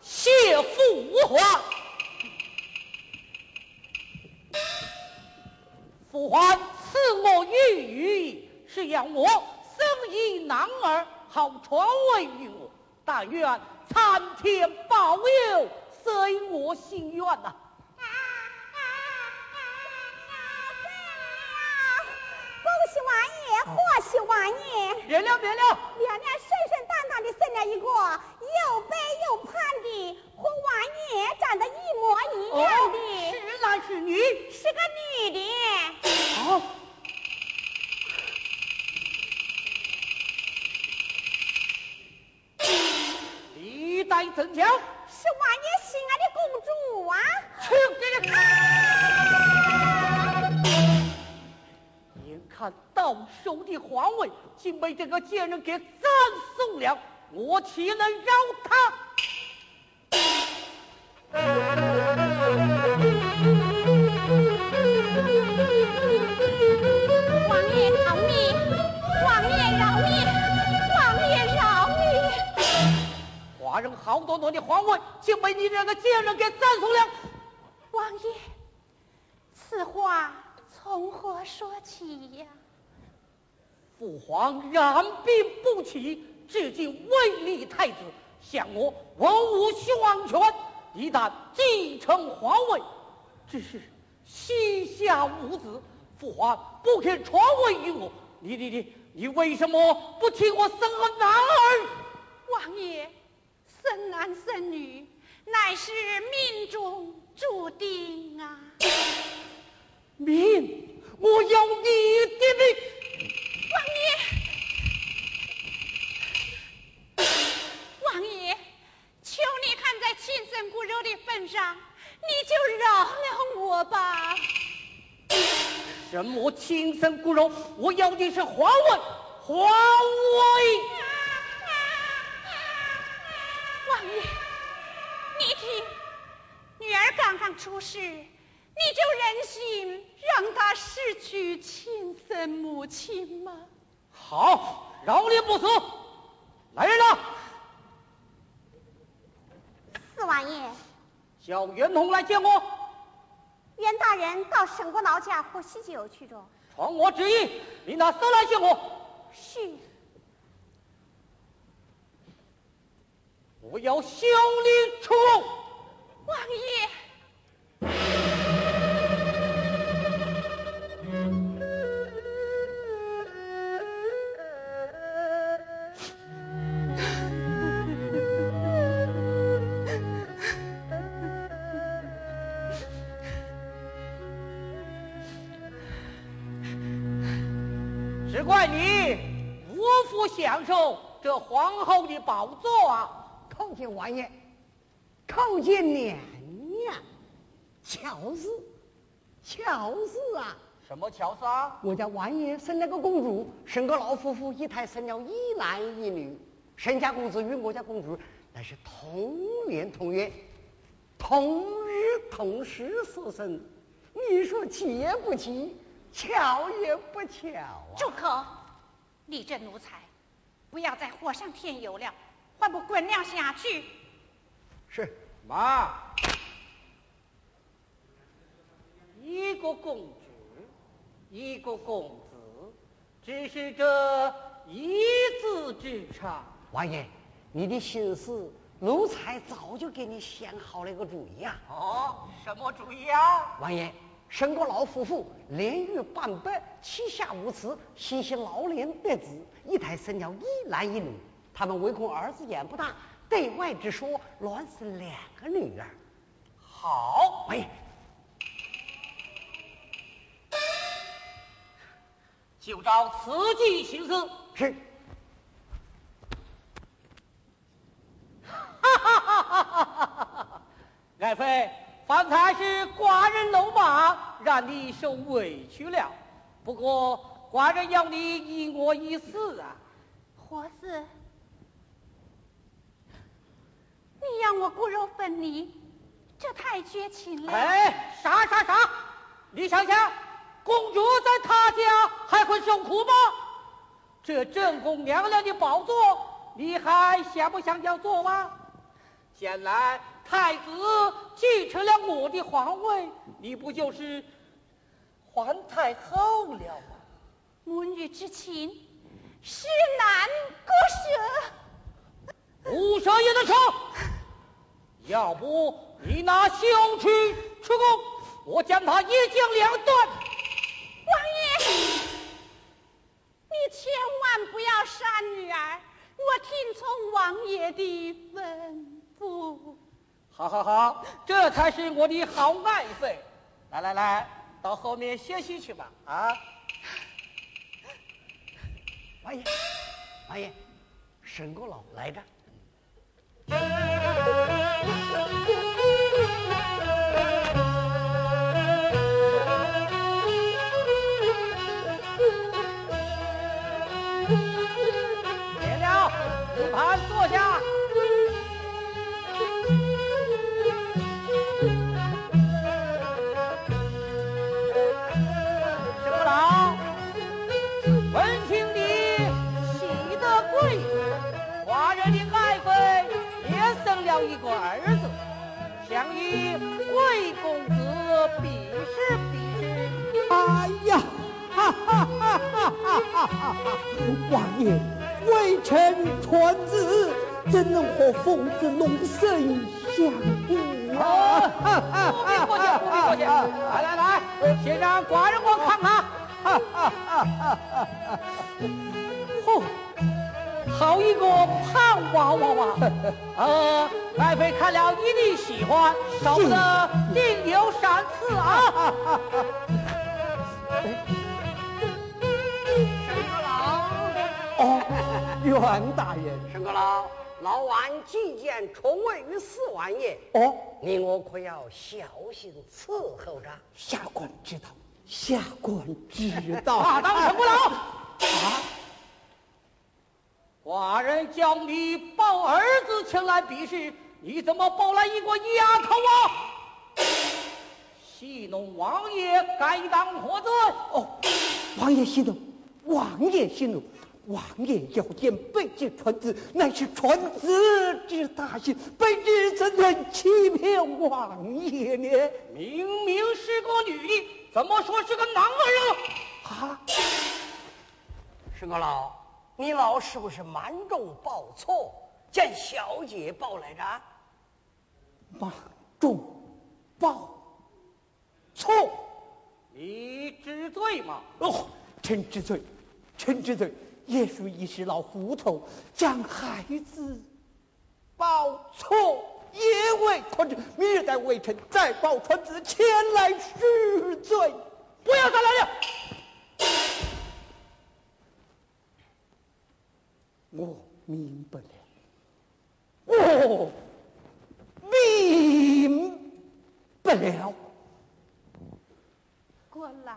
谢父皇。父皇赐我玉玉，是要我生一男儿，好传位于我。但愿苍天保佑，随我心愿呐！贺喜万爷！别了别了，娘娘顺顺当当的生了一个又白又胖的，和王爷长得一模一样的。是男是女？是个女的。好。历代增强，是王爷心爱的公主啊！去给你！眼看到手的皇位，竟被这个贱人给斩送了，我岂能饶他？大人好端端的皇位，竟被你这个贱人给斩送了。王爷，此话从何说起呀？父皇染病不起，至今未立太子，向我文武双全，一旦继承皇位，只是膝下无子，父皇不肯传位于我。你你你，你为什么不替我生个男儿？王爷。生男生女，乃是命中注定啊！命，我要你的命！王爷，王爷，求你看在亲生骨肉的份上，你就饶了我吧！什么亲生骨肉？我要的是皇位，皇位！王爷，你听女儿刚刚出世，你就忍心让他失去亲生母亲吗？好，饶你不死。来人呐！四王爷，叫袁弘来见我。袁大人到沈国老家喝喜酒去着。传我旨意，令他速来见我。是。我要修理出。王爷，只怪你无福享受这皇后的宝座啊！叩见王爷。叩见娘娘，巧事，巧事啊！什么巧事啊？我家王爷生了个公主，沈个老夫妇一胎生了一男一女。沈家公子与我家公主那是同年同月，同日同时所生。你说奇也不奇，巧也不巧啊！住口！你这奴才，不要再火上添油了，还不滚了下去！是。妈，一个公主，一个公子，只是这一字之差。王爷，你的心思，奴才早就给你想好了一个主意啊！哦，什么主意啊？王爷，沈国老夫妇连育半百，膝下无子，欣喜老年得子，一胎生了一男一女。他们唯恐儿子眼不大。对外之说，乱生两个女儿。好，哎，就照此计行事。是。哈哈哈哈哈哈！爱妃，方才是寡人怒骂，让你受委屈了。不过寡人要你一我一死啊！活死？你让我骨肉分离，这太绝情了！哎，啥啥啥？你想想，公主在他家还会受苦吗？这正宫娘娘的宝座，你还想不想要做吗？先来太子继承了我的皇位，你不就是皇太后了吗？母女之情，实难割舍。不舍也得舍。要不你拿秀去出宫，我将他一剑两断。王爷。你千万不要杀女儿，我听从王爷的吩咐。好好好，这才是我的好爱妃。来来来，到后面歇息去吧。啊，王爷，王爷，沈国老来着。龙神相比啊？不必过奖，不必过奖。来来来，先让寡人我看看。嚯，好一个胖娃娃娃！呃，爱妃看了一定喜欢，少不得另有赏赐啊。袁大人，沈阁老，老晚觐见重位于四王爷。哦，你我可要小心伺候着。下官知道，下官知道。大当沈阁老，啊！寡人叫你抱儿子前来比试，你怎么抱来一个丫头啊？戏弄王爷，该当何罪？哦，王爷息怒，王爷息怒。王爷要见北京传子，乃是传子之大幸，本日怎能欺骗王爷呢？明明是个女的，怎么说是个男儿啊？啊！沈阁老，你老是不是瞒众报错，见小姐报来着？瞒众报错，你知罪吗？哦，臣知罪，臣知罪。也属一时老糊涂，将孩子报错，也未可知。明日待微臣再报传子前来赎罪。不要再来了！我明白了，我明白了。过老，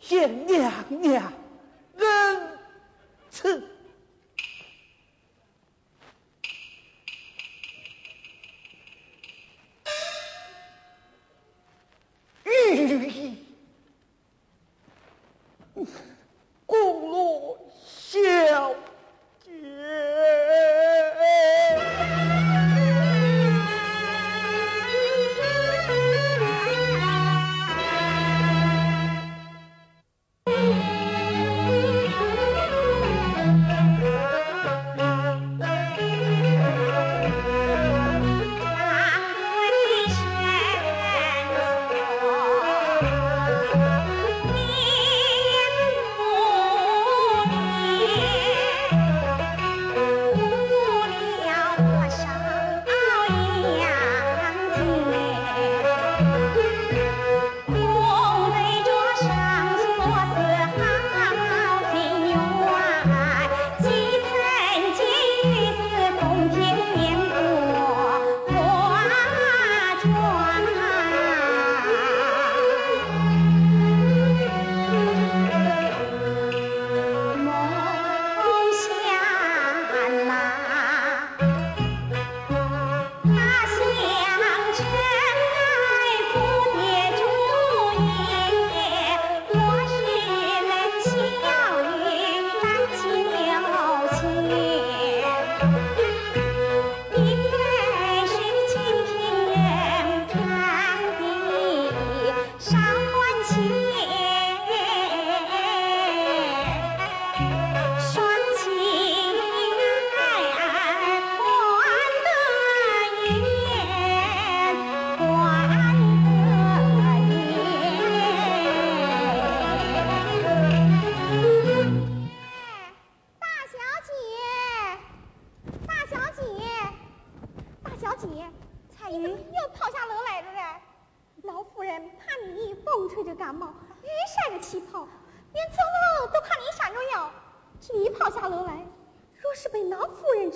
谢娘娘恩赐。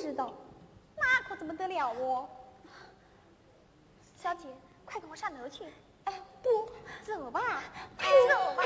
知道。那可怎么得了哦？小姐快跟我上楼去。哎不。走吧。快走吧。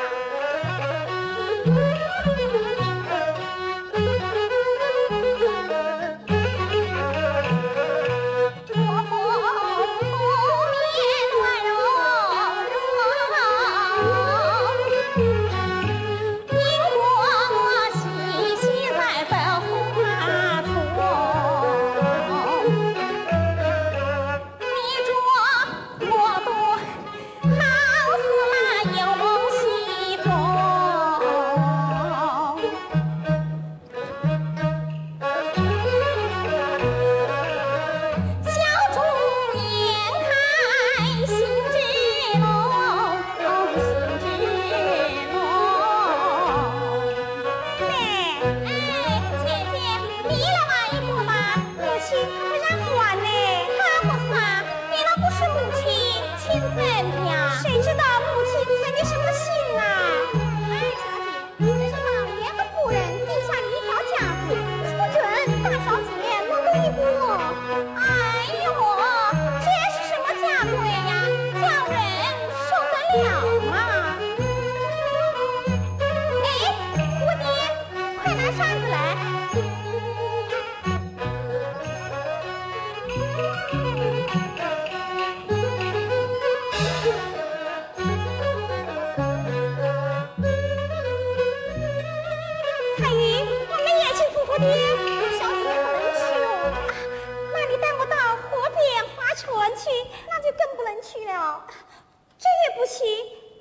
这也不行，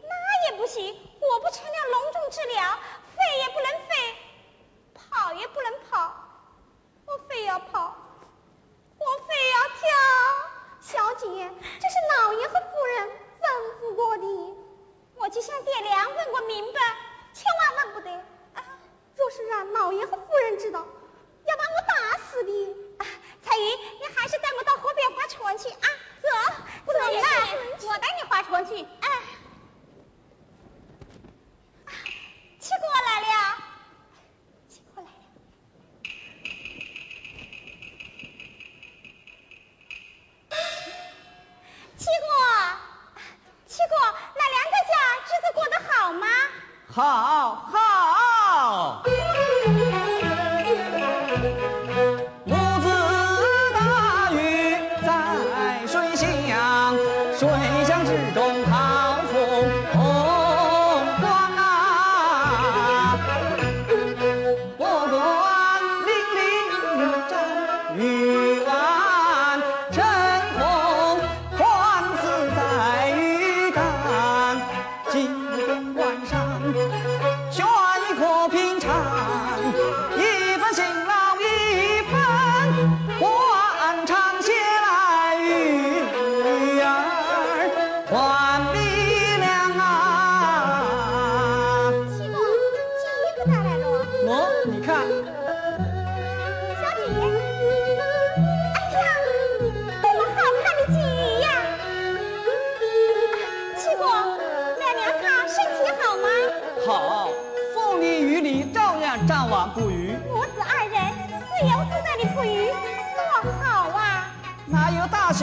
那也不行，我不成了隆重治疗，飞也不能飞，跑也不能跑，我非要跑，我非要跳。小姐，这是老爷和夫人吩咐过的，我去向爹娘问个明白，千万问不得啊！若是让老爷和夫人知道，要把我打死的。彩云，你还是带我到河边划船去啊！走走啦我带你划船去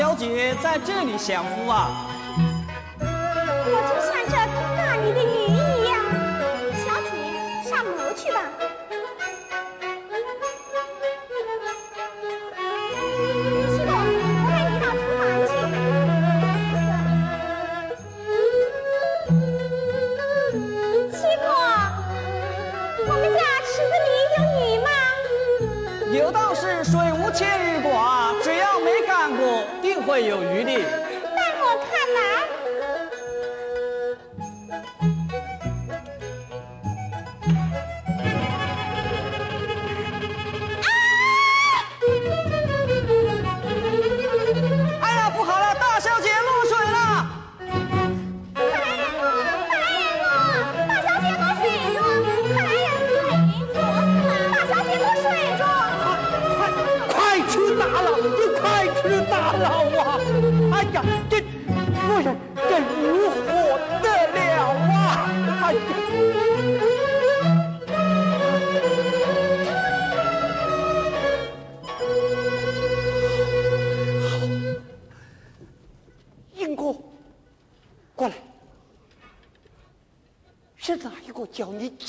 小姐在这里享福啊。有余力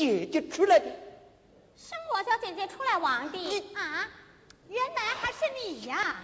姐姐出来。的是我叫姐姐出来玩的啊原来还是你呀。